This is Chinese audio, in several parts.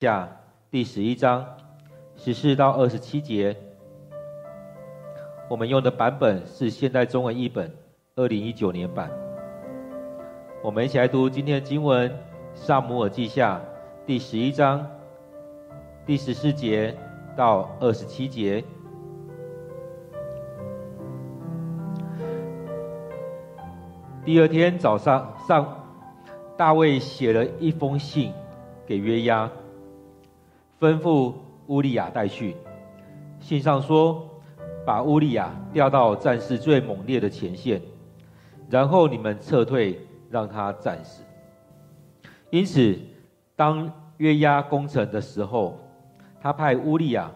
下第十一章十四到二十七节。我们用的版本是现代中文译本，二零一九年版。我们一起来读今天的经文：撒母耳记下第十一章第十四节到二十七节。第二天早上，上大卫写了一封信给约押，吩咐乌利亚带去。信上说。把乌利亚调到战事最猛烈的前线，然后你们撤退，让他战死。因此，当约押攻城的时候，他派乌利亚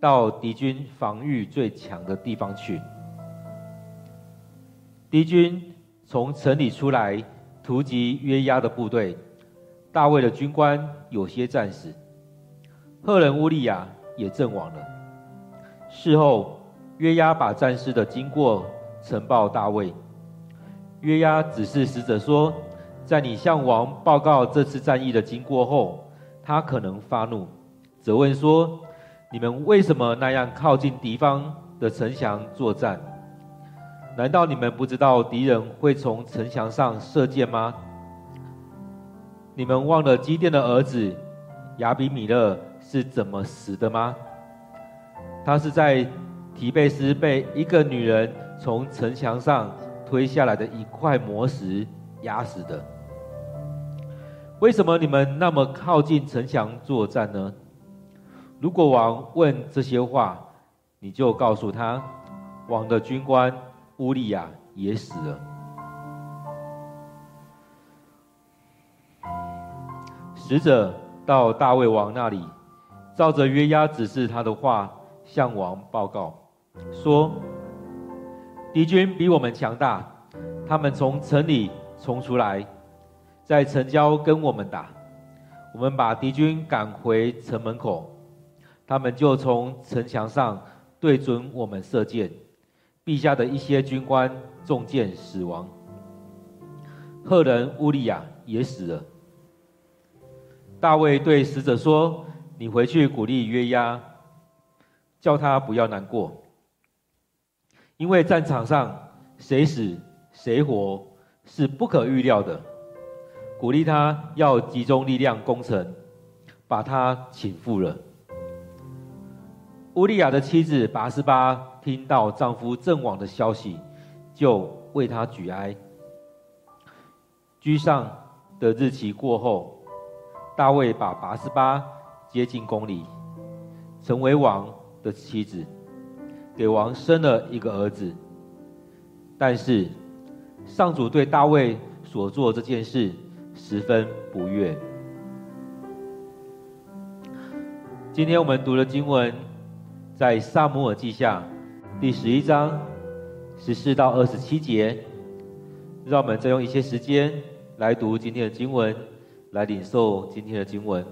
到敌军防御最强的地方去。敌军从城里出来突击约押的部队，大卫的军官有些战死，赫人乌利亚也阵亡了。事后。约押把战事的经过呈报大卫。约押指示使者说：“在你向王报告这次战役的经过后，他可能发怒，责问说：‘你们为什么那样靠近敌方的城墙作战？难道你们不知道敌人会从城墙上射箭吗？你们忘了基甸的儿子亚比米勒是怎么死的吗？他是在……’提贝斯被一个女人从城墙上推下来的一块磨石压死的。为什么你们那么靠近城墙作战呢？如果王问这些话，你就告诉他，王的军官乌利亚也死了。使者到大卫王那里，照着约押指示他的话，向王报告。说：敌军比我们强大，他们从城里冲出来，在城郊跟我们打。我们把敌军赶回城门口，他们就从城墙上对准我们射箭。陛下的一些军官中箭死亡，赫人乌利亚也死了。大卫对使者说：“你回去鼓励约押，叫他不要难过。”因为战场上谁死谁活是不可预料的，鼓励他要集中力量攻城，把他倾覆了。乌利亚的妻子拔示巴听到丈夫阵亡的消息，就为他举哀。居上的日期过后，大卫把拔示巴接近宫里，成为王的妻子。给王生了一个儿子，但是上主对大卫所做这件事十分不悦。今天我们读的经文在撒母耳记下第十一章十四到二十七节，让我们再用一些时间来读今天的经文，来领受今天的经文。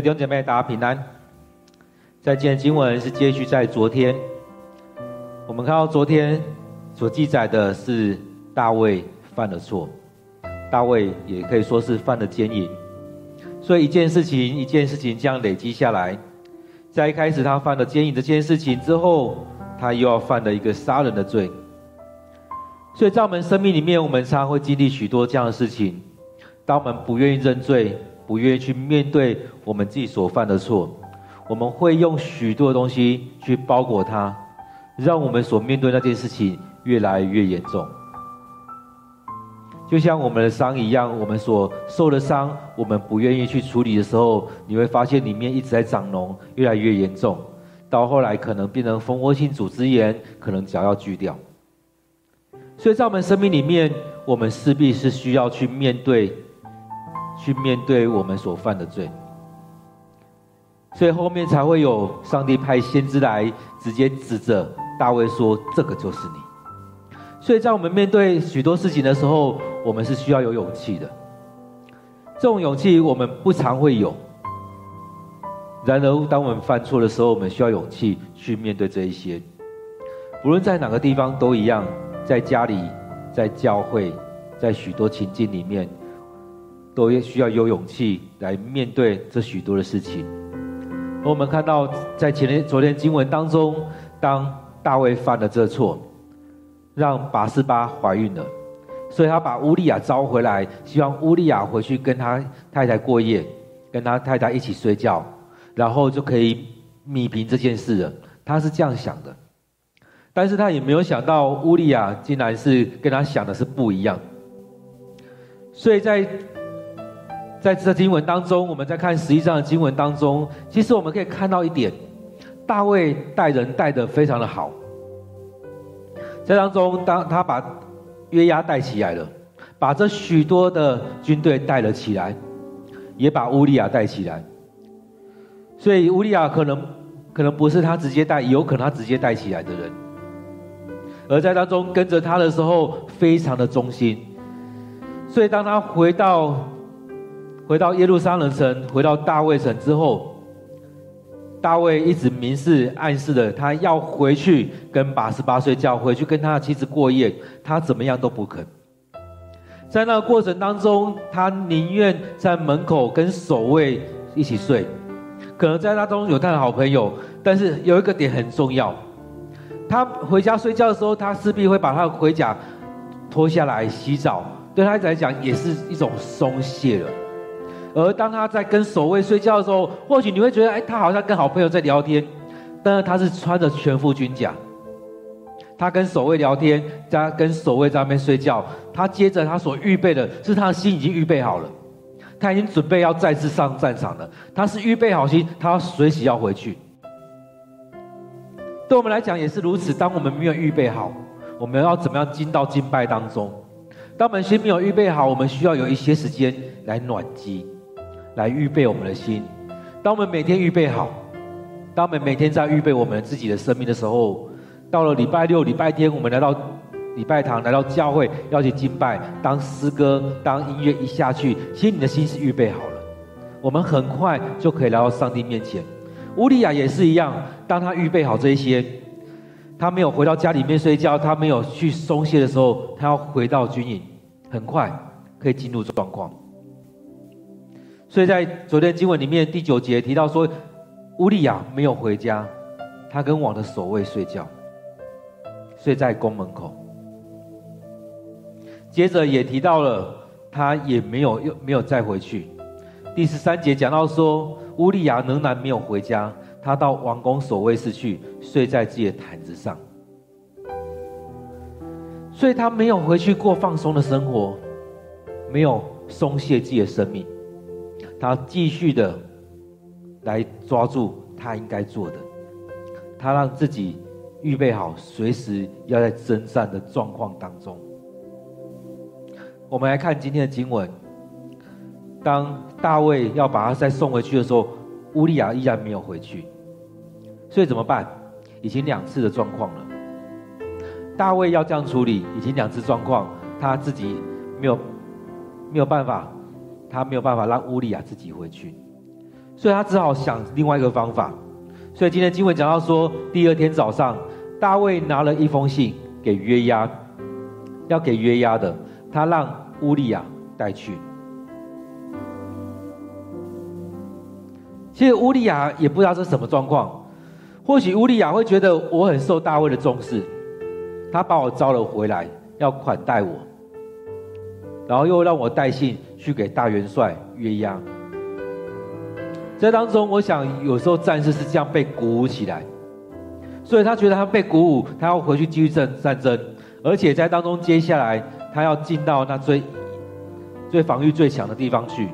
弟兄姐妹，大家平安。在今天经文是接续在昨天，我们看到昨天所记载的是大卫犯了错，大卫也可以说是犯了奸淫。所以一件事情一件事情这样累积下来，在一开始他犯了奸淫这件事情之后，他又要犯了一个杀人的罪。所以在我们生命里面，我们常常会经历许多这样的事情。当我们不愿意认罪，不愿意去面对我们自己所犯的错，我们会用许多的东西去包裹它，让我们所面对那件事情越来越严重。就像我们的伤一样，我们所受的伤，我们不愿意去处理的时候，你会发现里面一直在长脓，越来越严重，到后来可能变成蜂窝性组织炎，可能脚要锯掉。所以在我们生命里面，我们势必是需要去面对。去面对我们所犯的罪，所以后面才会有上帝派先知来直接指着大卫说：“这个就是你。”所以在我们面对许多事情的时候，我们是需要有勇气的。这种勇气我们不常会有。然而，当我们犯错的时候，我们需要勇气去面对这一些。无论在哪个地方都一样，在家里、在教会、在许多情境里面。都需要有勇气来面对这许多的事情。我们看到，在前天、昨天经文当中，当大卫犯了这错，让拔示巴怀孕了，所以他把乌利亚招回来，希望乌利亚回去跟他太太过夜，跟他太太一起睡觉，然后就可以弭平这件事了。他是这样想的，但是他也没有想到乌利亚竟然是跟他想的是不一样，所以在。在这经文当中，我们在看十一章的经文当中，其实我们可以看到一点，大卫带人带得非常的好。在当中，当他把约押带起来了，把这许多的军队带了起来，也把乌利亚带起来。所以乌利亚可能可能不是他直接带，有可能他直接带起来的人，而在当中跟着他的时候，非常的忠心。所以当他回到。回到耶路撒冷城，回到大卫城之后，大卫一直明示暗示的，他要回去跟八十八岁觉，回去跟他的妻子过夜，他怎么样都不肯。在那个过程当中，他宁愿在门口跟守卫一起睡，可能在那中有他的好朋友，但是有一个点很重要，他回家睡觉的时候，他势必会把他的盔甲脱下来洗澡，对他来讲也是一种松懈了。而当他在跟守卫睡觉的时候，或许你会觉得，哎，他好像跟好朋友在聊天，但是他是穿着全副军甲，他跟守卫聊天，加跟守卫在那边睡觉。他接着他所预备的是他的心已经预备好了，他已经准备要再次上战场了。他是预备好心，他随时要回去。对我们来讲也是如此。当我们没有预备好，我们要怎么样进到敬拜当中？当我们心没有预备好，我们需要有一些时间来暖机。来预备我们的心。当我们每天预备好，当我们每天在预备我们自己的生命的时候，到了礼拜六、礼拜天，我们来到礼拜堂，来到教会要去敬拜。当诗歌、当音乐一下去，其实你的心是预备好了。我们很快就可以来到上帝面前。乌利亚也是一样，当他预备好这些，他没有回到家里面睡觉，他没有去松懈的时候，他要回到军营，很快可以进入状况。所以在昨天经文里面第九节提到说，乌利亚没有回家，他跟王的守卫睡觉，睡在宫门口。接着也提到了，他也没有又没有再回去。第十三节讲到说，乌利亚仍然没有回家，他到王宫守卫室去睡在自己的毯子上，所以他没有回去过放松的生活，没有松懈自己的生命。他继续的来抓住他应该做的，他让自己预备好，随时要在征战的状况当中。我们来看今天的经文，当大卫要把他再送回去的时候，乌利亚依然没有回去，所以怎么办？已经两次的状况了。大卫要这样处理，已经两次状况，他自己没有没有办法。他没有办法让乌利亚自己回去，所以他只好想另外一个方法。所以今天经文讲到说，第二天早上，大卫拿了一封信给约押，要给约押的，他让乌利亚带去。其实乌利亚也不知道是什么状况，或许乌利亚会觉得我很受大卫的重视，他把我招了回来，要款待我，然后又让我带信去给大元帅约押。在当中，我想有时候战士是这样被鼓舞起来，所以他觉得他被鼓舞，他要回去继续战战争，而且在当中接下来他要进到那最最防御最强的地方去。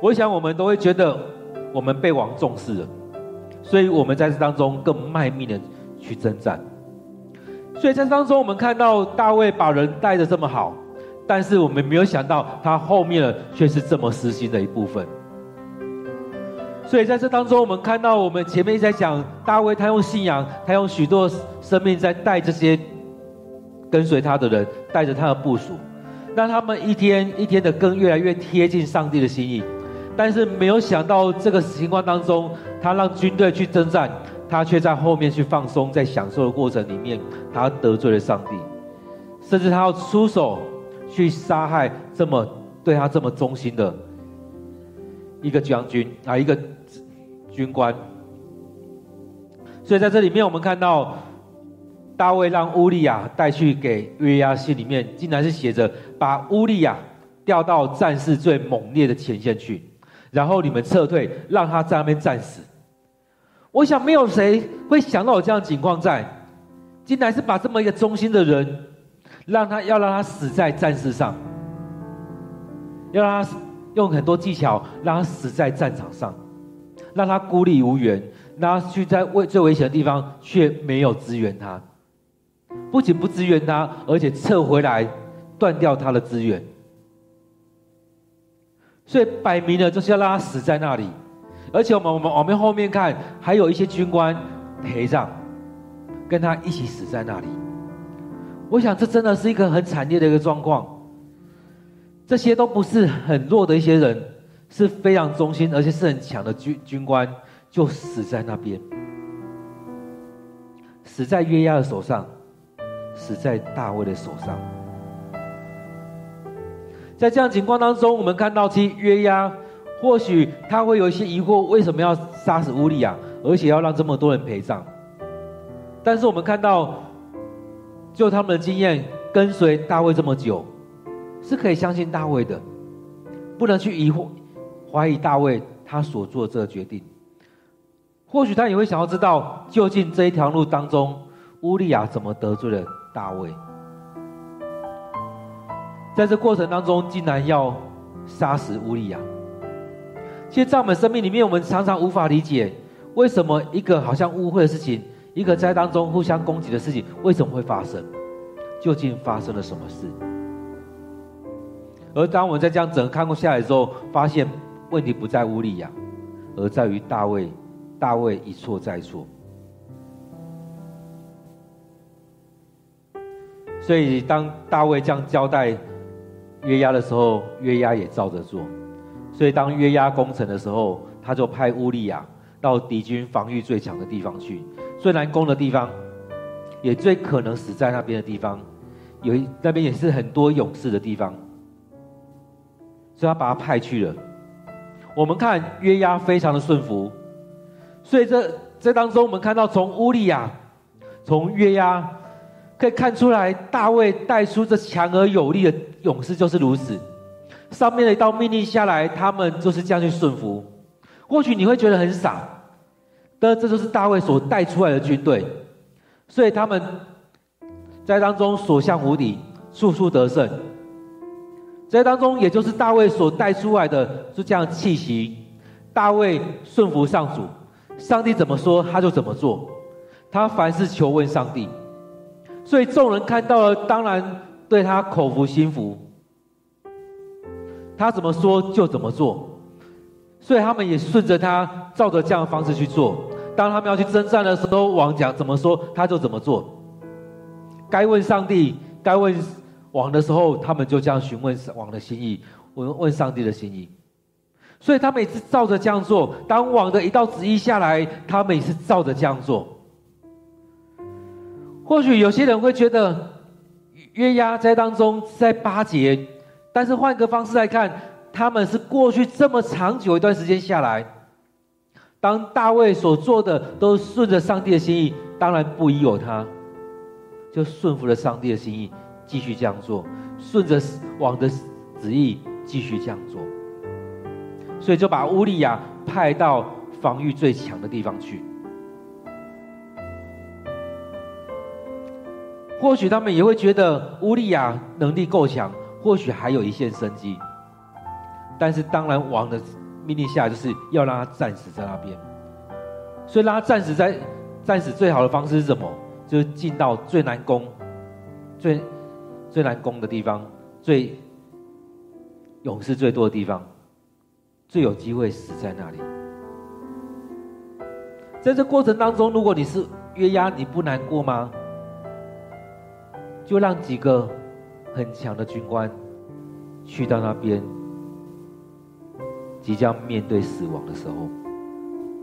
我想我们都会觉得我们被王重视了，所以我们在这当中更卖命的去征战。所以在当中，我们看到大卫把人带的这么好。但是我们没有想到，他后面的却是这么私心的一部分。所以在这当中，我们看到我们前面一直在讲大卫，他用信仰，他用许多生命在带这些跟随他的人，带着他的部属，让他们一天一天的更越来越贴近上帝的心意。但是没有想到这个情况当中，他让军队去征战，他却在后面去放松，在享受的过程里面，他得罪了上帝，甚至他要出手。去杀害这么对他这么忠心的一个将军啊，一个军官。所以在这里面，我们看到大卫让乌利亚带去给约押信里面，竟然是写着把乌利亚调到战事最猛烈的前线去，然后你们撤退，让他在那边战死。我想没有谁会想到有这样情况在，竟然是把这么一个忠心的人。让他要让他死在战事上，要让他用很多技巧让他死在战场上，让他孤立无援，让他去在危最危险的地方却没有支援他，不仅不支援他，而且撤回来断掉他的资源，所以摆明了就是要让他死在那里，而且我们我们我们后面看还有一些军官陪葬，跟他一起死在那里。我想，这真的是一个很惨烈的一个状况。这些都不是很弱的一些人，是非常忠心而且是很强的军军官，就死在那边，死在约押的手上，死在大卫的手上。在这样情况当中，我们看到其约押或许他会有一些疑惑：为什么要杀死乌利亚，而且要让这么多人陪葬？但是我们看到。就他们的经验，跟随大卫这么久，是可以相信大卫的，不能去疑惑、怀疑大卫他所做这个决定。或许他也会想要知道，究竟这一条路当中，乌利亚怎么得罪了大卫？在这过程当中，竟然要杀死乌利亚。其实，在我们生命里面，我们常常无法理解，为什么一个好像误会的事情。一个在当中互相攻击的事情为什么会发生？究竟发生了什么事？而当我们在这样整个看过下来之后，发现问题不在乌利亚，而在于大卫。大卫一错再错。所以当大卫这样交代约押的时候，约押也照着做。所以当约押攻城的时候，他就派乌利亚到敌军防御最强的地方去。最难攻的地方，也最可能死在那边的地方，有那边也是很多勇士的地方，所以他把他派去了。我们看约押非常的顺服，所以这这当中我们看到从乌利亚，从约押可以看出来，大卫带出这强而有力的勇士就是如此。上面的一道命令下来，他们就是这样去顺服。或许你会觉得很傻。但这就是大卫所带出来的军队，所以他们在当中所向无敌，处处得胜。在当中，也就是大卫所带出来的是这样气息。大卫顺服上主，上帝怎么说他就怎么做，他凡事求问上帝，所以众人看到了，当然对他口服心服，他怎么说就怎么做，所以他们也顺着他，照着这样的方式去做。当他们要去征战的时候，王讲怎么说，他就怎么做。该问上帝、该问王的时候，他们就这样询问王的心意。问问上帝的心意。所以他每次照着这样做。当王的一道旨意下来，他们也是照着这样做。或许有些人会觉得约押在当中在巴结，但是换个方式来看，他们是过去这么长久一段时间下来，当大卫所做的都顺着上帝的心意，当然不疑有他，就顺服了上帝的心意，继续这样做，顺着王的旨意继续这样做。所以就把乌利亚派到防御最强的地方去。或许他们也会觉得乌利亚能力够强，或许还有一线生机。但是当然，王的命令下就是要让他战死在那边。所以让他战死在战死最好的方式是什么？就是进到最难攻、最最难攻的地方，最勇士最多的地方。最有机会死在那里。在这过程当中，如果你是约押，你不难过吗？就让几个很强的军官去到那边，即将面对死亡的时候，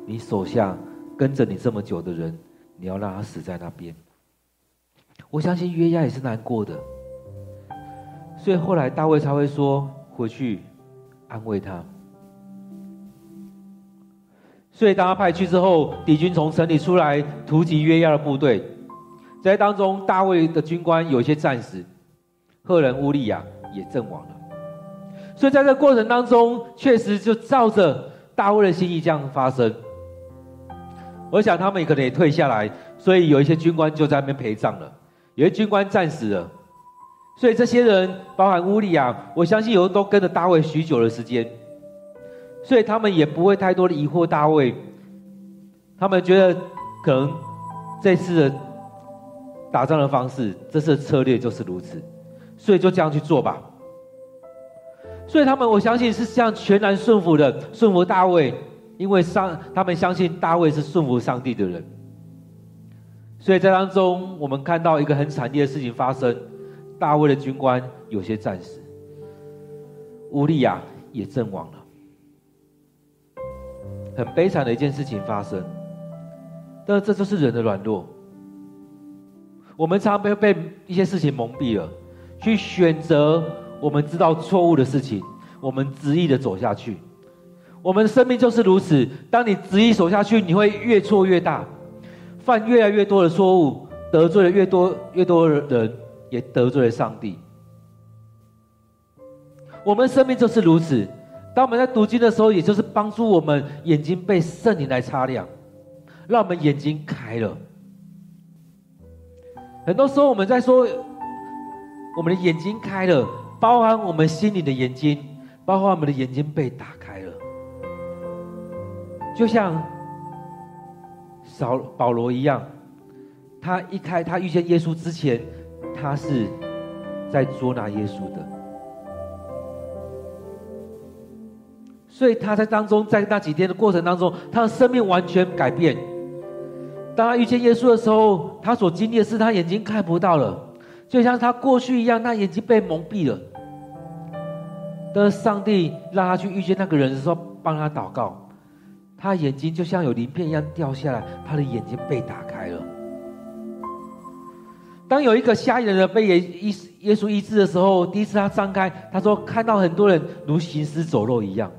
你手下跟着你这么久的人，你要让他死在那边。我相信约押也是难过的，所以后来大卫才会说回去安慰他。所以当他派去之后，敌军从城里出来突击约押的部队，在当中大卫的军官有一些战死，赫人乌利亚也阵亡了。所以在这过程当中，确实就照着大卫的心意这样发生。我想他们也可能也退下来，所以有一些军官就在那边陪葬了，有些军官战死了。所以这些人，包含乌利亚，我相信有人都跟着大卫许久的时间。所以他们也不会太多的疑惑大卫，他们觉得可能这次的打仗的方式，这次的策略就是如此，所以就这样去做吧。所以他们我相信是这样全然顺服的，顺服大卫，因为上他们相信大卫是顺服上帝的人。所以在当中，我们看到一个很惨烈的事情发生，大卫的军官有些战死，乌利亚也阵亡了。很悲惨的一件事情发生，但这就是人的软弱。我们常常被被一些事情蒙蔽了，去选择我们知道错误的事情，我们执意的走下去。我们的生命就是如此，当你执意走下去，你会越错越大，犯越来越多的错误，得罪了越多越多的人，也得罪了上帝。我们生命就是如此。当我们在读经的时候，也就是帮助我们眼睛被圣灵来擦亮，让我们眼睛开了。很多时候我们在说，我们的眼睛开了，包含我们心里的眼睛，包含我们的眼睛被打开了。就像扫保罗一样，他一开他遇见耶稣之前，他是在捉拿耶稣的。所以他在当中，在那几天的过程当中，他的生命完全改变。当他遇见耶稣的时候，他所经历的是他眼睛看不到了，就像他过去一样，那眼睛被蒙蔽了。当上帝让他去遇见那个人的时候，帮他祷告，他眼睛就像有鳞片一样掉下来，他的眼睛被打开了。当有一个瞎眼的人被耶耶耶稣医治的时候，第一次他张开，他说看到很多人如行尸走肉一样。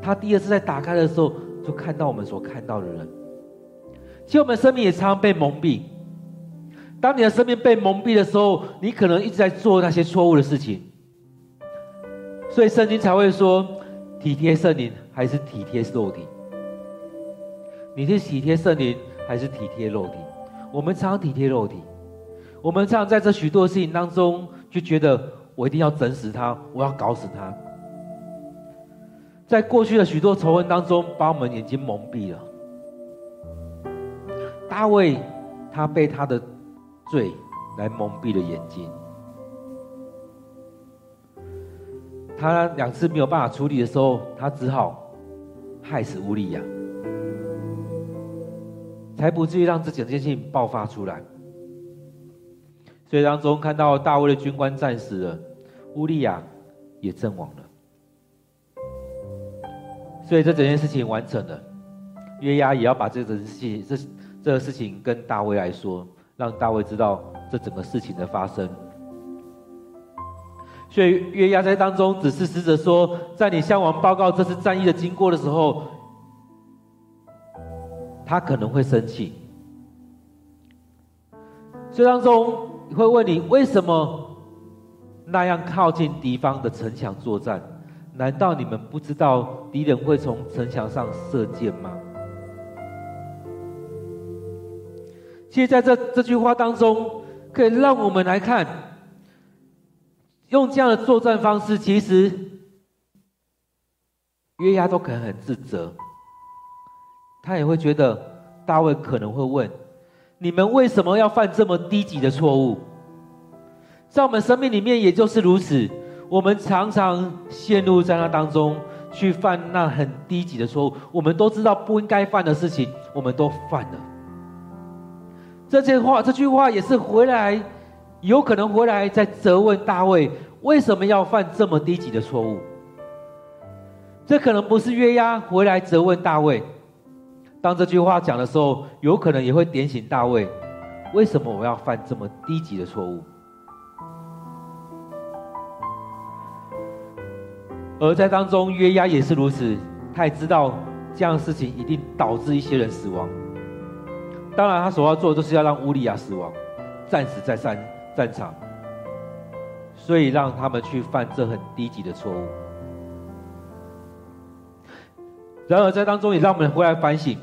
他第二次在打开的时候，就看到我们所看到的人。其实我们生命也常常被蒙蔽。当你的生命被蒙蔽的时候，你可能一直在做那些错误的事情。所以圣经才会说，体贴圣灵还是体贴肉体？你是体贴圣灵还是体贴肉体？我们常常体贴肉体，我们常常在这许多事情当中，就觉得我一定要整死他，我要搞死他。在过去的许多仇恨当中，把我们眼睛蒙蔽了。大卫，他被他的罪来蒙蔽了眼睛。他两次没有办法处理的时候，他只好害死乌利亚，才不至于让这整件事情爆发出来。所以当中看到大卫的军官战死了，乌利亚也阵亡了。所以这整件事情完成了，约押也要把这个事情这这个事情跟大卫来说，让大卫知道这整个事情的发生。所以约押在当中只是使者说，在你向王报告这次战役的经过的时候，他可能会生气。所以当中会问你为什么那样靠近敌方的城墙作战？难道你们不知道敌人会从城墙上射箭吗？其实在这这句话当中，可以让我们来看。用这样的作战方式，其实约押都可能很自责，他也会觉得大卫可能会问：你们为什么要犯这么低级的错误？在我们生命里面也就是如此，我们常常陷入在那当中，去犯那很低级的错误。我们都知道不应该犯的事情，我们都犯了。这些话，这句话也是回来。有可能回来再责问大卫为什么要犯这么低级的错误？这可能不是约押回来责问大卫。当这句话讲的时候，有可能也会点醒大卫：为什么我要犯这么低级的错误？而在当中，约押也是如此，他也知道这样的事情一定导致一些人死亡。当然，他所要做的就是要让乌利亚死亡，战死在山。战场，所以让他们去犯这很低级的错误。然而在当中也让我们回来反省：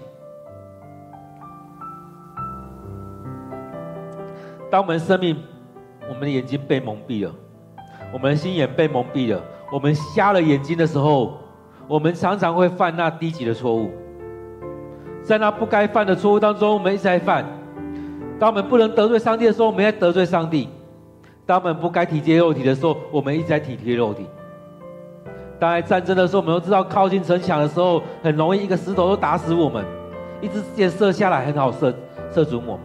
当我们生命、我们的眼睛被蒙蔽了，我们的心眼被蒙蔽了，我们瞎了眼睛的时候，我们常常会犯那低级的错误。在那不该犯的错误当中，我们一直在犯。当我们不能得罪上帝的时候，我们在得罪上帝；当我们不该体贴肉体的时候，我们一直在体贴肉体。当在战争的时候，我们都知道靠近城墙的时候，很容易一个石头都打死我们；一支箭射下来，很好射射准我们。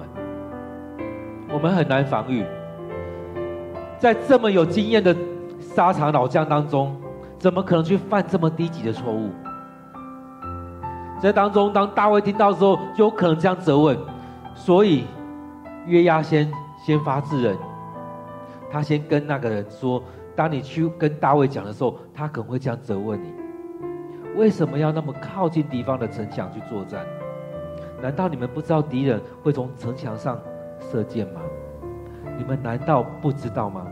我们很难防御。在这么有经验的沙场老将当中，怎么可能去犯这么低级的错误？在当中，当大卫听到的时候，就有可能这样责问。所以。约押先先发制人，他先跟那个人说：“当你去跟大卫讲的时候，他可能会这样责问你：为什么要那么靠近敌方的城墙去作战？难道你们不知道敌人会从城墙上射箭吗？你们难道不知道吗？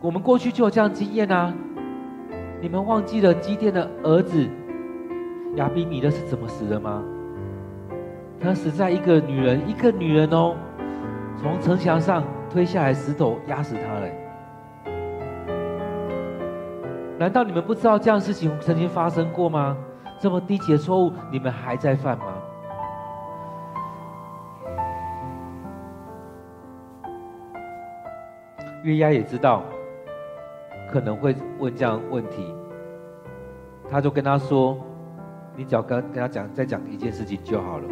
我们过去就有这样经验啊！你们忘记了基甸的儿子亚比米勒是怎么死的吗？”他死在一个女人，一个女人哦，从城墙上推下来石头压死他了。难道你们不知道这样事情曾经发生过吗？这么低级的错误，你们还在犯吗？约押也知道可能会问这样问题，他就跟他说：“你只要跟跟他讲，再讲一件事情就好了。”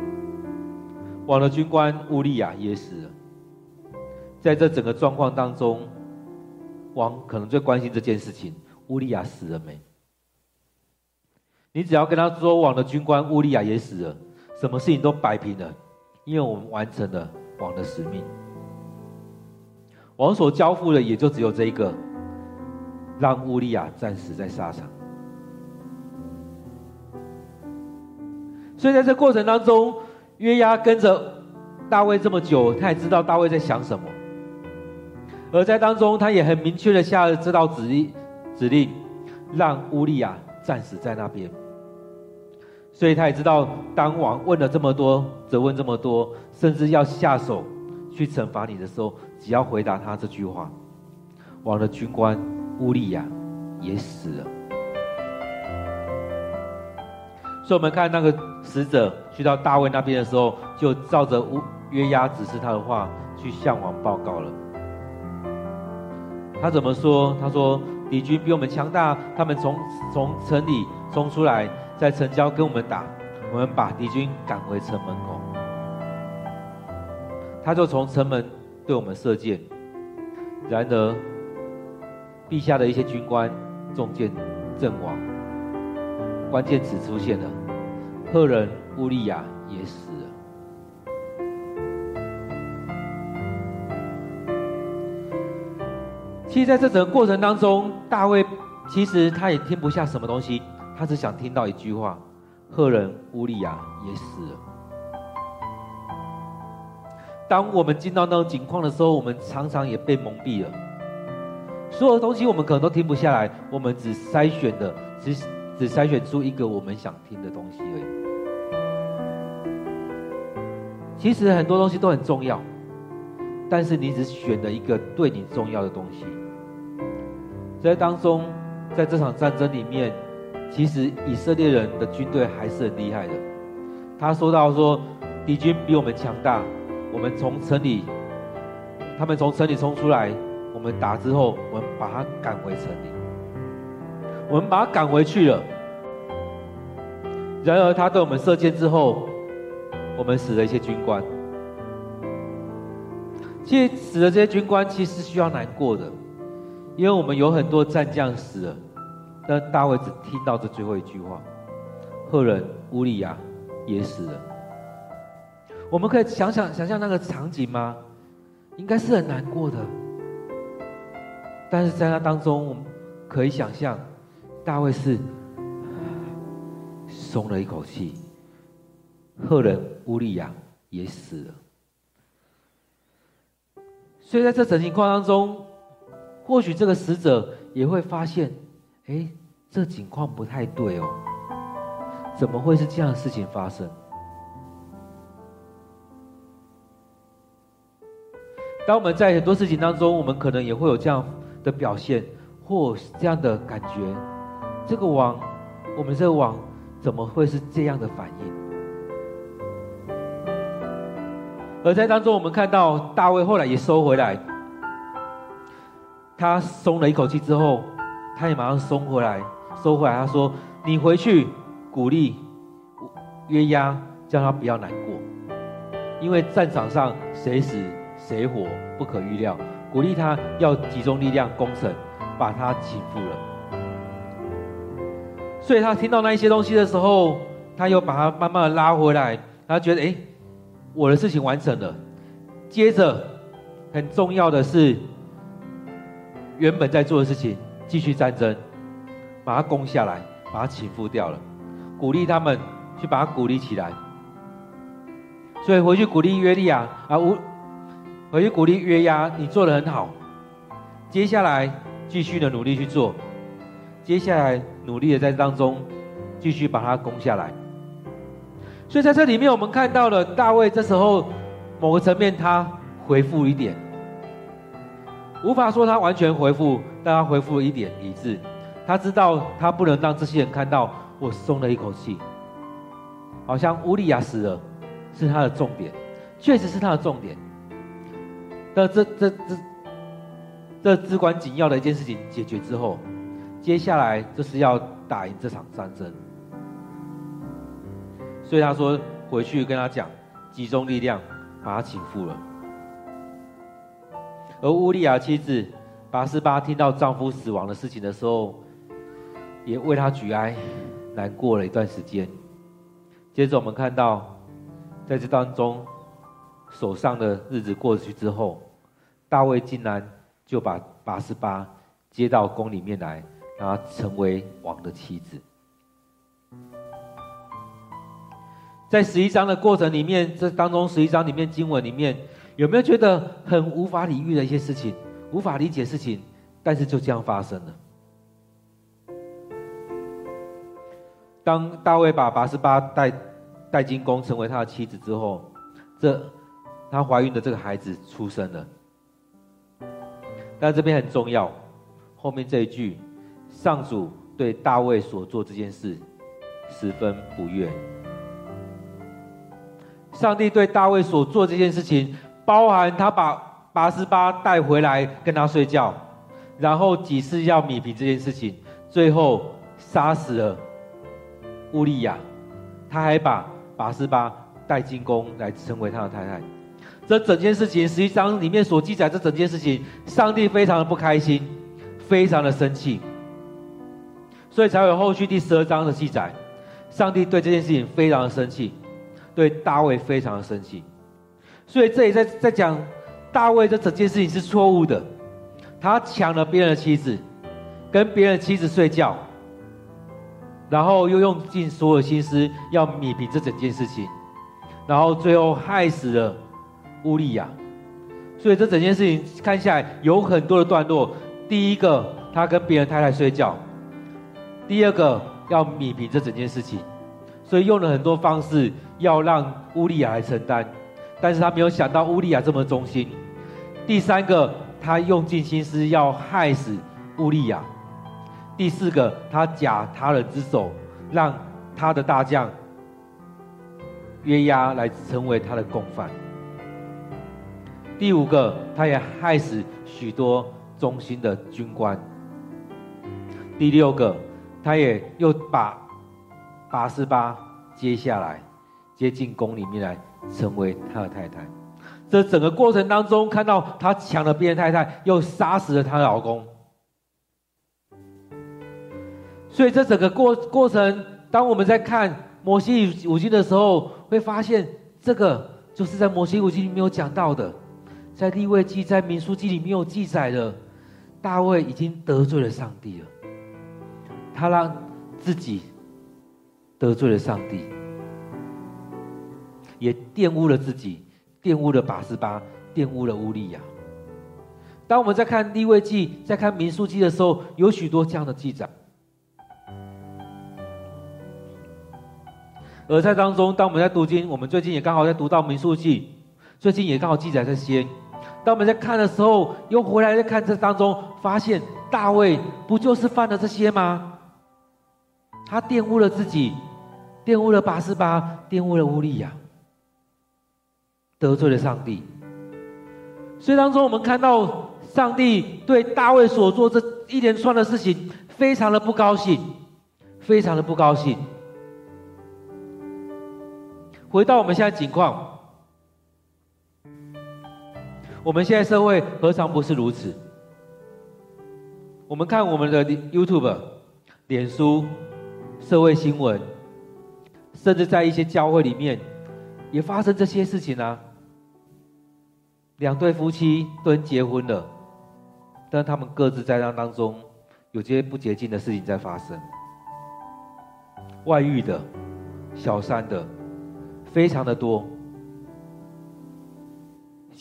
王的军官乌利亚也死了，在这整个状况当中，王可能最关心这件事情：乌利亚死了没？你只要跟他说，王的军官乌利亚也死了，什么事情都摆平了，因为我们完成了王的使命。王所交付的也就只有这一个，让乌利亚战死在沙场。所以在这过程当中，约押跟着大卫这么久，他也知道大卫在想什么，而在当中，他也很明确的下了这道指令，指令让乌利亚战死在那边。所以他也知道，当王问了这么多，责问这么多，甚至要下手去惩罚你的时候，只要回答他这句话，王的军官乌利亚也死了。所以，我们看那个使者去到大卫那边的时候，就照着乌约押指示他的话去向王报告了。他怎么说？他说：“敌军比我们强大，他们从从城里冲出来，在城郊跟我们打，我们把敌军赶回城门口。他就从城门对我们射箭。然而，陛下的一些军官中箭阵亡。关键词出现了，赫人乌利亚也死了。其实，在这整个过程当中，大卫其实他也听不下什么东西，他只想听到一句话：赫人乌利亚也死了。当我们进到那种境况的时候，我们常常也被蒙蔽了。所有的东西我们可能都听不下来，我们只筛选的只只筛选出一个我们想听的东西而已。其实很多东西都很重要，但是你只选了一个对你重要的东西。在当中，在这场战争里面，其实以色列人的军队还是很厉害的。他说到说，敌军比我们强大，我们从城里，他们从城里冲出来，我们打之后，我们把他赶回城里，我们把他赶回去了。然而，他对我们射箭之后，我们死了一些军官。其实，死了这些军官，其实需要难过的。因为我们有很多战将死了，但大卫只听到这最后一句话：“赫人乌利亚也死了。”我们可以想想想象那个场景吗？应该是很难过的。但是在那当中，我可以想象，大卫是松了一口气。赫人乌利亚也死了。所以在这种情况当中。或许这个死者也会发现，哎，这情况不太对哦，怎么会是这样的事情发生？当我们在很多事情当中，我们可能也会有这样的表现，或这样的感觉，这个王，我们这个王，怎么会是这样的反应？而在当中，我们看到大卫后来也收回来。他松了一口气之后，他也马上松回来，收回来。他说：“你回去鼓励约押，叫他不要难过，因为战场上谁死谁活不可预料。鼓励他要集中力量攻城，把他倾覆了。”所以他听到那一些东西的时候，他又把他慢慢的拉回来。他觉得：“哎，我的事情完成了。”接着，很重要的是。原本在做的事情，继续战争，把它攻下来，把它倾覆掉了，鼓励他们去把它鼓励起来。所以回去鼓励约利亚啊，我回去鼓励约押，你做得很好。接下来继续的努力去做，接下来努力的在当中继续把它攻下来。所以在这里面，我们看到了大卫这时候某个层面他回复一点。无法说他完全回复，但他回复了一点理智。他知道他不能让这些人看到我松了一口气。好像乌利亚死了，是他的重点，确实是他的重点。但这这这这至关紧要的一件事情解决之后，接下来就是要打赢这场战争。所以他说回去跟他讲，集中力量把他倾覆了。而乌利亚妻子拔示巴听到丈夫死亡的事情的时候，也为他举哀，难过了一段时间。接着我们看到，在这当中，手上的日子过去之后，大卫竟然就把八十八接到宫里面来，让她成为王的妻子。在十一章的过程里面，这当中十一章里面经文里面。有没有觉得很无法理喻的一些事情，无法理解事情，但是就这样发生了。当大卫把八十八带带进宫，成为他的妻子之后，这她怀孕的这个孩子出生了。但这边很重要，后面这一句，上主对大卫所做这件事十分不悦。上帝对大卫所做这件事情。包含他把拔示巴带回来跟他睡觉，然后几次要米平这件事情，最后杀死了乌利亚，他还把拔示巴带进宫来成为他的太太。这整件事情实际上里面所记载，这整件事情，上帝非常的不开心，非常的生气。所以才有后续第十二章的记载。上帝对这件事情非常的生气，对大卫非常的生气，所以这里在在讲大卫这整件事情是错误的，他抢了别人的妻子，跟别人的妻子睡觉，然后又用尽所有心思要弥平这整件事情，然后最后害死了乌利亚，所以这整件事情看下来有很多的段落，第一个他跟别人太太睡觉，第二个。要米平这整件事情，所以用了很多方式要让乌利亚来承担，但是他没有想到乌利亚这么忠心。第三个，他用尽心思要害死乌利亚；第四个，他假他人之手，让他的大将约押来成为他的共犯；第五个，他也害死许多忠心的军官；第六个。他也又把拔示巴接下来接进宫里面来，成为他的太太。这整个过程当中，看到他抢了别人太太，又杀死了他老公。所以这整个过过程，当我们在看摩西五经的时候，会发现这个就是在摩西五经里面有讲到的，在立位记、在民数记里面有记载的，大卫已经得罪了上帝了。他让自己得罪了上帝，也玷污了自己，玷污了拔示巴，玷污了乌利亚。当我们在看立位记、在看民数记的时候，有许多这样的记载。而在当中，当我们在读经，我们最近也刚好在读到民数记，最近也刚好记载这些。当我们在看的时候，又回来再看这当中，发现大卫不就是犯了这些吗？他玷污了自己，玷污了拔示巴，玷污了乌利亚，得罪了上帝。所以当中，我们看到上帝对大卫所做这一连串的事情，非常的不高兴，非常的不高兴。回到我们现在情况，我们现在社会何尝不是如此？我们看我们的 YouTube、脸书。社会新闻，甚至在一些教会里面，也发生这些事情啊。两对夫妻都结婚了，但他们各自在那当中有些不洁净的事情在发生，外遇的、小三的，非常的多。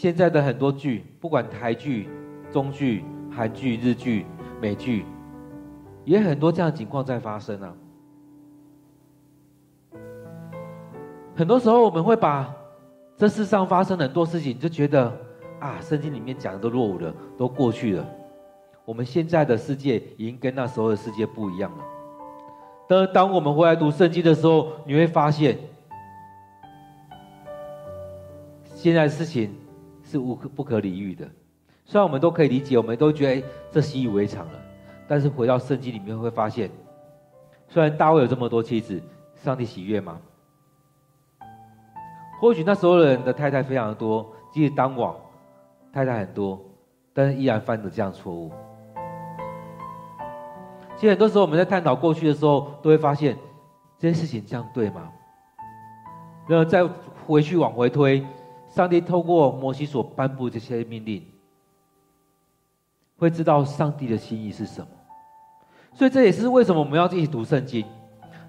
现在的很多剧，不管台剧、中剧、韩剧、日剧、美剧，也很多这样的情况在发生啊。很多时候，我们会把这世上发生很多事情，就觉得啊，圣经里面讲的都落伍了，都过去了。我们现在的世界已经跟那时候的世界不一样了。但是，当我们回来读圣经的时候，你会发现，现在的事情是无可不可理喻的。虽然我们都可以理解，我们都觉得，这习以为常了。但是回到圣经里面会发现，虽然大卫有这么多妻子，上帝喜悦吗？或许那时候的人的太太非常的多，即使当王，太太很多，但是依然犯了这样错误。其实很多时候我们在探讨过去的时候，都会发现这件事情这样对吗？然后再回去往回推，上帝透过摩西所颁布这些命令，会知道上帝的心意是什么。所以这也是为什么我们要一起读圣经。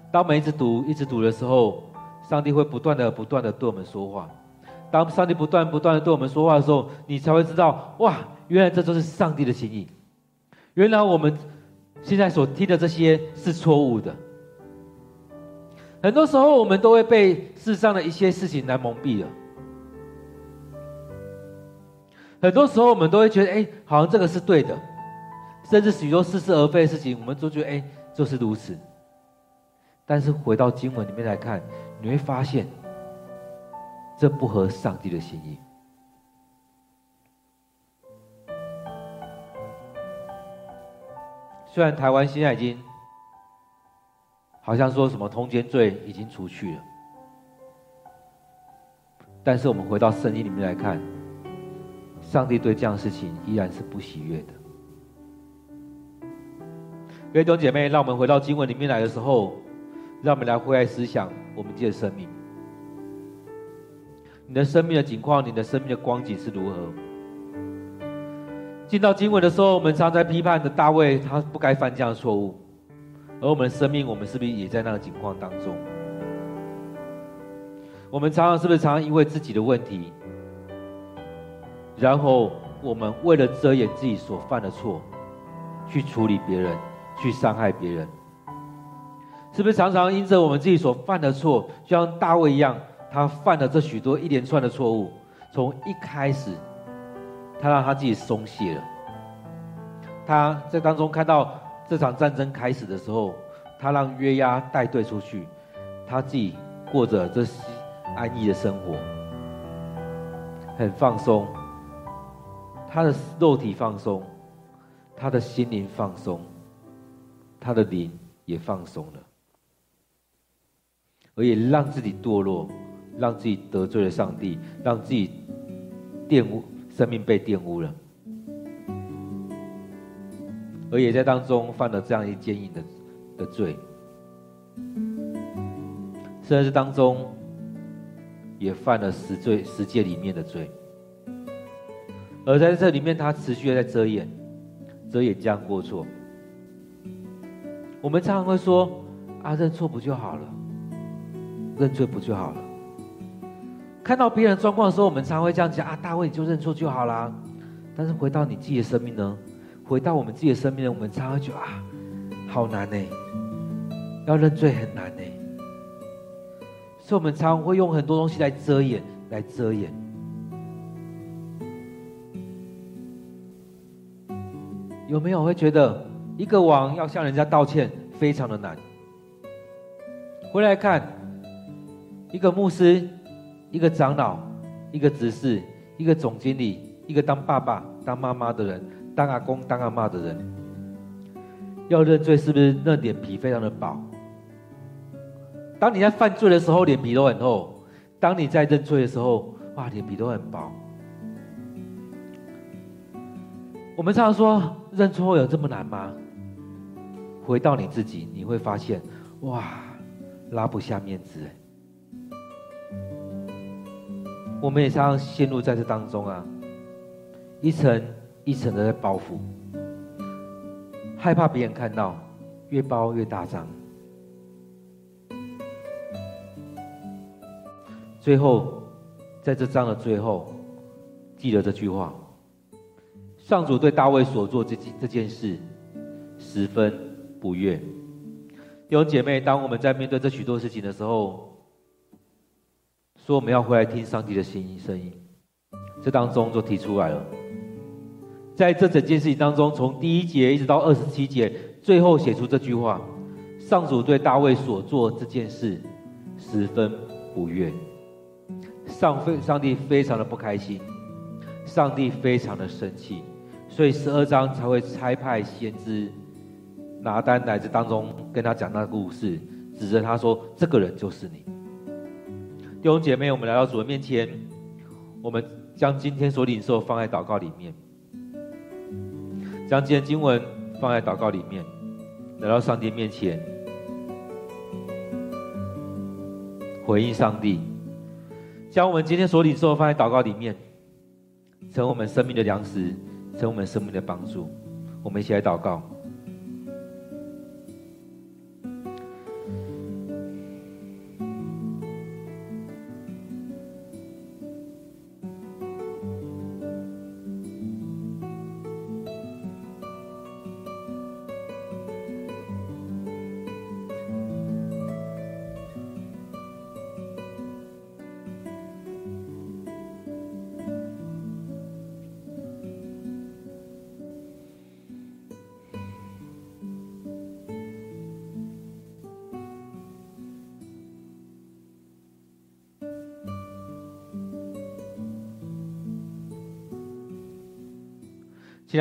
当我们一直读、一直读的时候。上帝会不断的、不断的对我们说话。当上帝不断、不断的对我们说话的时候，你才会知道，哇，原来这就是上帝的心意。原来我们现在所听的这些是错误的。很多时候，我们都会被世上的一些事情来蒙蔽了。很多时候，我们都会觉得，哎，好像这个是对的，甚至许多似是而非的事情，我们都觉得，哎，就是如此。但是回到经文里面来看。你会发现，这不合上帝的心意。虽然台湾现在已经好像说什么通奸罪已经除去了，但是我们回到圣经里面来看，上帝对这样的事情依然是不喜悦的。各位弟兄姐妹，让我们回到经文里面来的时候，让我们来回来思想我们自己的生命。你的生命的景况，你的生命的光景是如何？进到经文的时候，我们常在批判的大卫，他不该犯这样的错误。而我们的生命，我们是不是也在那个景况当中？我们常常是不是常常因为自己的问题，然后我们为了遮掩自己所犯的错，去处理别人，去伤害别人？是不是常常因着我们自己所犯的错，就像大卫一样，他犯了这许多一连串的错误，从一开始。他让他自己松懈了。他在当中看到这场战争开始的时候，他让约押带队出去，他自己过着这安逸的生活，很放松。他的肉体放松，他的心灵放松，他的灵也放松了，而也让自己堕落，让自己得罪了上帝，让自己玷污。生命被玷污了，而也在当中犯了这样一坚硬的的罪，甚至当中也犯了十罪十戒里面的罪，而在这里面，他持续的在遮掩，遮掩这样过错。我们常常会说：“啊，认错不就好了？认罪不就好了？”看到别人状况的时候，我们常会这样讲啊，大卫你就认错就好啦。但是回到你自己的生命呢？回到我们自己的生命呢？我们常会觉得啊，好难呢，要认罪很难呢。所以，我们常会用很多东西来遮掩，来遮掩。有没有会觉得一个王要向人家道歉非常的难？回来看一个牧师。一个长老，一个执事，一个总经理，一个当爸爸、当妈妈的人，当阿公、当阿妈的人，要认罪是不是那脸皮非常的薄？当你在犯罪的时候，脸皮都很厚；当你在认罪的时候，哇，脸皮都很薄。我们常常说认错有这么难吗？回到你自己，你会发现，哇，拉不下面子。我们也常常陷入在这当中啊，一层一层的在包袱，害怕别人看到，越包越大张。最后，在这章的最后，记得这句话：上主对大卫所做这件这件事，十分不悦。弟兄姐妹，当我们在面对这许多事情的时候，说我们要回来听上帝的声音，声音，这当中就提出来了。在这整件事情当中，从第一节一直到二十七节，最后写出这句话：上主对大卫所做这件事十分不悦，上非上帝非常的不开心，上帝非常的生气，所以十二章才会差派先知拿单来这当中跟他讲那个故事，指着他说：“这个人就是你。”弟兄姐妹，我们来到主的面前，我们将今天所领受放在祷告里面，将今天经文放在祷告里面，来到上帝面前，回应上帝，将我们今天所领受放在祷告里面，成我们生命的粮食，成我们生命的帮助。我们一起来祷告。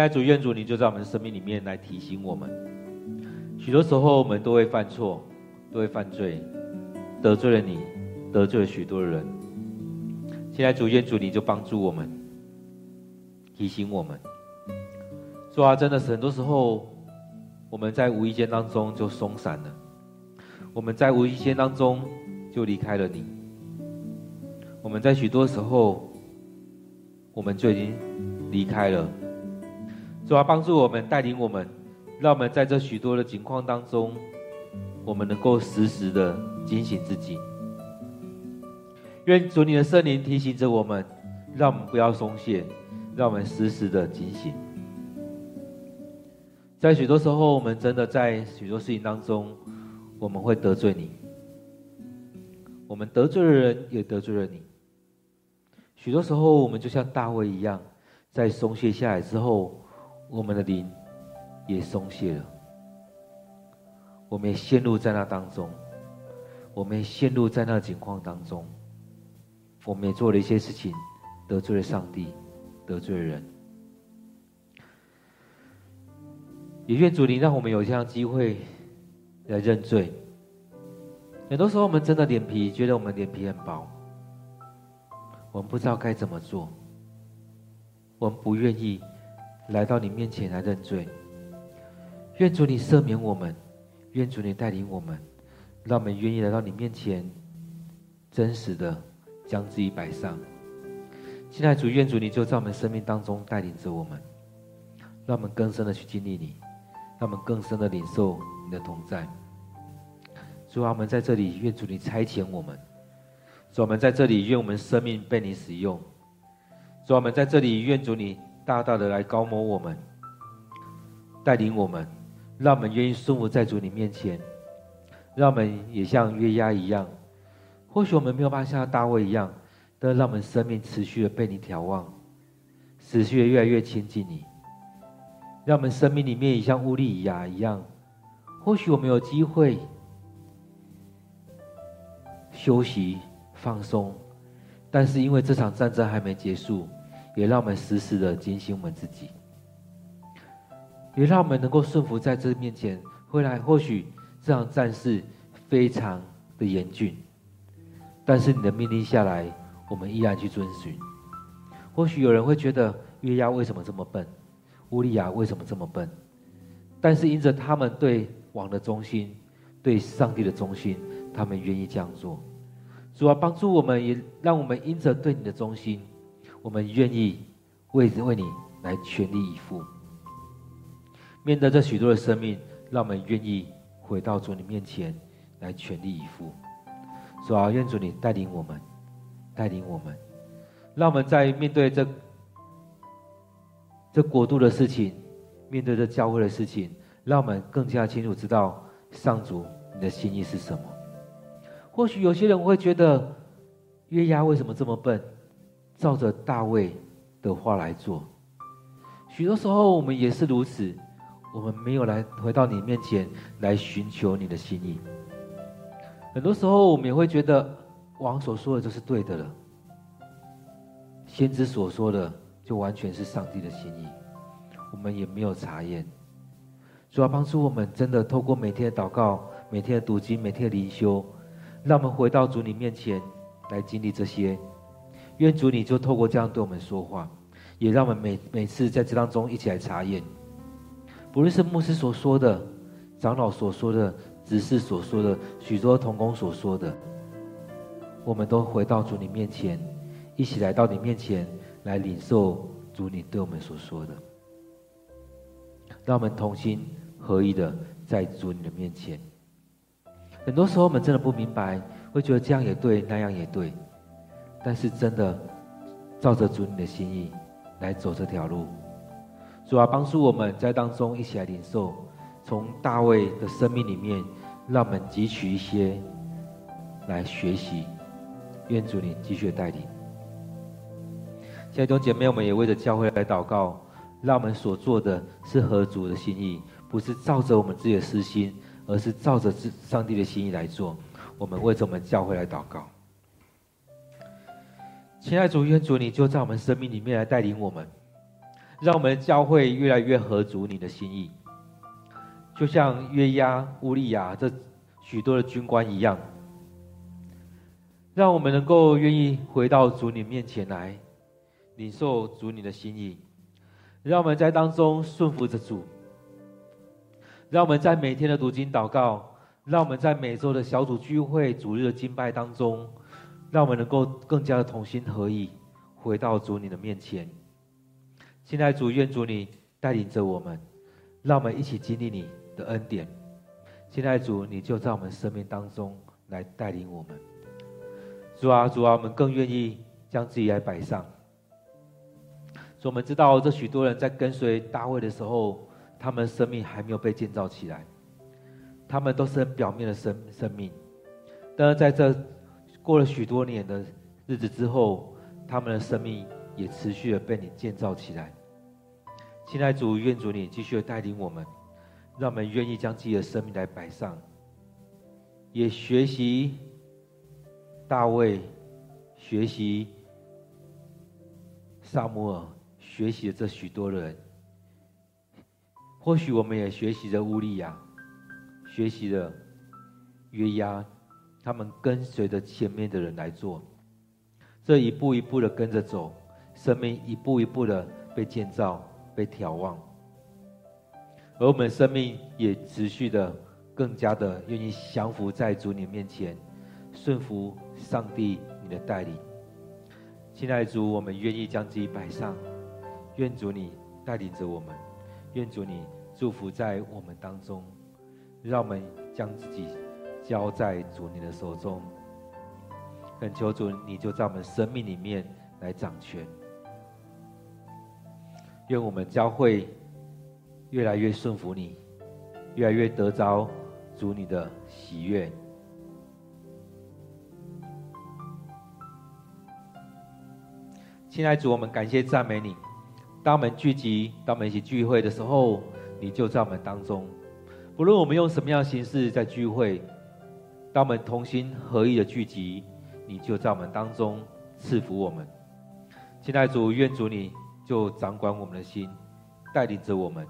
亲爱的主，愿主你就在我们的生命里面来提醒我们。许多时候我们都会犯错，都会犯罪，得罪了你，得罪了许多人。现在主，愿主你就帮助我们，提醒我们。说啊，真的是很多时候我们在无意间当中就松散了，我们在无意间当中就离开了你。我们在许多时候，我们就已经离开了。主啊，帮助我们，带领我们，让我们在这许多的情况当中，我们能够时时的警醒自己。愿主你的圣灵提醒着我们，让我们不要松懈，让我们时时的警醒。在许多时候，我们真的在许多事情当中，我们会得罪你。我们得罪了人，也得罪了你。许多时候，我们就像大卫一样，在松懈下来之后，我们的灵也松懈了。我们也陷入在那当中，我们也陷入在那情况当中，我们也做了一些事情，得罪了上帝，得罪了人。也愿主你让我们有这样机会来认罪。很多时候，我们真的脸皮觉得我们脸皮很薄，我们不知道该怎么做，我们不愿意来到你面前来认罪。愿主你赦免我们，愿主你带领我们，让我们愿意来到你面前，真实的将自己摆上。现在主，愿主你就在我们生命当中带领着我们，让我们更深的去经历你。让我们更深的领受你的同在。主啊，我们在这里，愿主你差遣我们。主，我们在这里，愿我们生命被你使用。主，我们在这里，愿主你大大的来膏抹我们，带领我们，让我们愿意顺服在主你面前。让我们也像约押一样，或许我们没有办法像大卫一样，但让我们生命持续的被你眺望，持续的越来越亲近你。让我们生命里面也像乌利亚一样，或许我们有机会休息放松，但是因为这场战争还没结束，也让我们时时的警醒我们自己，也让我们能够顺服在这面前。未来或许这场战事非常的严峻，但是你的命令下来，我们依然去遵循。或许有人会觉得约押为什么这么笨？乌利亚为什么这么笨？但是因着他们对王的忠心，对上帝的忠心，他们愿意这样做。主啊，帮助我们，也让我们因着对你的忠心，我们愿意为为你来全力以赴。面对这许多的生命，让我们愿意回到主你面前来全力以赴。主啊，愿主你带领我们，带领我们，让我们在面对这。这国度的事情，面对这教会的事情，让我们更加清楚知道上主你的心意是什么。或许有些人会觉得约押为什么这么笨？照着大卫的话来做。许多时候我们也是如此，我们没有来回到你面前来寻求你的心意。很多时候我们也会觉得王所说的就是对的了，先知所说的。就完全是上帝的心意，我们也没有查验。主要帮助我们，真的透过每天的祷告、每天的读经、每天的灵修，让我们回到主你面前来经历这些。愿主你就透过这样对我们说话，也让我们每每次在这当中一起来查验。不论是牧师所说的、长老所说的、执事所说的、许多同工所说的，我们都回到主你面前，一起来到你面前。来领受主你对我们所说的，让我们同心合一的在主你的面前。很多时候我们真的不明白，会觉得这样也对，那样也对，但是真的照着主你的心意来走这条路。主啊，帮助我们在当中一起来领受，从大卫的生命里面，让我们汲取一些来学习。愿主你继续带领。亲爱的弟兄姐妹，我们也为着教会来祷告，让我们所做的是合主的心意，不是照着我们自己的私心，而是照着上帝的心意来做。我们为着我们教会来祷告。亲爱的主，愿主你就在我们生命里面来带领我们，让我们的教会越来越合主你的心意，就像约押、乌利亚这许多的军官一样，让我们能够愿意回到主你面前来。领受主你的心意，让我们在当中顺服着主，让我们在每天的读经祷告，让我们在每周的小组聚会、主日的敬拜当中，让我们能够更加的同心合意，回到主你的面前。亲爱的主，愿主你带领着我们，让我们一起经历你的恩典。亲爱的主，你就在我们生命当中来带领我们。主啊，主啊，我们更愿意将自己来摆上。所以我们知道，这许多人在跟随大卫的时候，他们生命还没有被建造起来，他们都是表面的生生命。但是在这过了许多年的日子之后，他们的生命也持续的被你建造起来。亲爱主，愿主你继续的带领我们，让我们愿意将自己的生命来摆上，也学习大卫，学习撒母耳。学习了这许多人，或许我们也学习着乌利亚，学习了约押，他们跟随着前面的人来做，这一步一步的跟着走，生命一步一步的被建造、被眺望，而我们生命也持续的更加的愿意降服在主你面前，顺服上帝你的带领。亲爱的主，我们愿意将自己摆上。愿主你带领着我们，愿主你祝福在我们当中，让我们将自己交在主你的手中。恳求主，你就在我们生命里面来掌权。愿我们教会越来越顺服你，越来越得着主你的喜悦。亲爱的主，我们感谢赞美你。当我们聚集，当我们一起聚会的时候，你就在我们当中。不论我们用什么样的形式在聚会，当我们同心合意的聚集，你就在我们当中赐福我们。亲爱主，愿主你就掌管我们的心，带领着我们，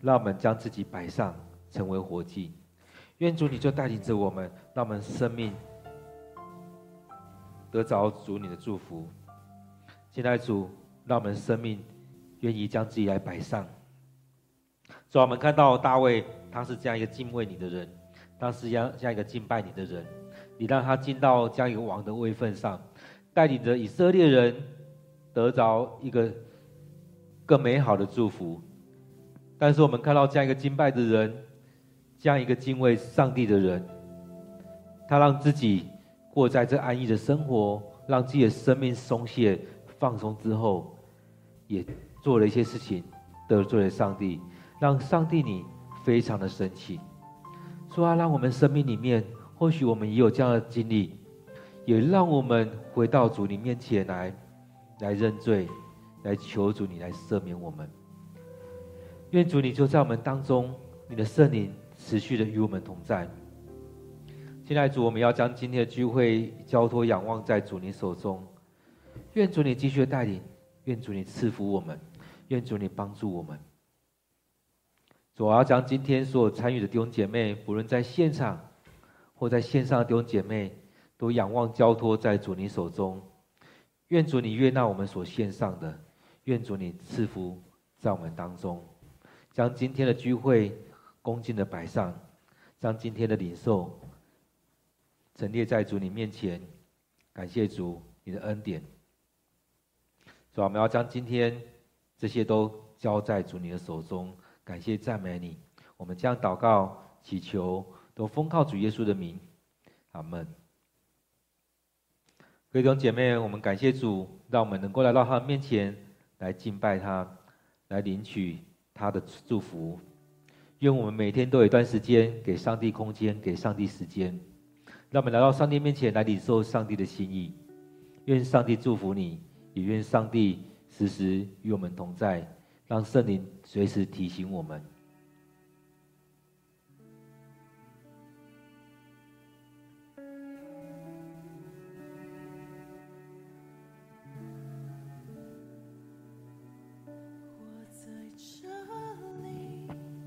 让我们将自己摆上，成为活祭。愿主你就带领着我们，让我们生命得着主你的祝福。亲爱的主，让我们生命。愿意将自己来摆上，所以我们看到大卫，他是这样一个敬畏你的人，他是这样这样一个敬拜你的人。你让他进到这样一个王的位份上，带领着以色列人得着一个更美好的祝福。但是我们看到这样一个敬拜的人，这样一个敬畏上帝的人，他让自己过在这安逸的生活，让自己的生命松懈放松之后，也。做了一些事情，得罪了上帝，让上帝你非常的生气。说啊，让我们生命里面，或许我们也有这样的经历，也让我们回到主你面前来，来认罪，来求主你来赦免我们。愿主你就在我们当中，你的圣灵持续的与我们同在。现在主，我们要将今天的聚会交托仰望在主你手中。愿主你继续的带领，愿主你赐福我们。愿主你帮助我们。主要将今天所有参与的弟兄姐妹，不论在现场或在线上的弟兄姐妹，都仰望交托在主你手中。愿主你悦纳我们所献上的，愿主你赐福在我们当中。将今天的聚会恭敬的摆上，将今天的领受陈列在主你面前。感谢主你的恩典。主，我们要将今天。这些都交在主你的手中，感谢赞美你。我们将祷告祈求，都奉靠主耶稣的名，阿门。各位弟兄姐妹，我们感谢主，让我们能够来到他的面前来敬拜他，来领取他的祝福。愿我们每天都有一段时间给上帝空间，给上帝时间，让我们来到上帝面前来领受上帝的心意。愿上帝祝福你，也愿上帝。时时与我们同在，让圣灵随时提醒我们。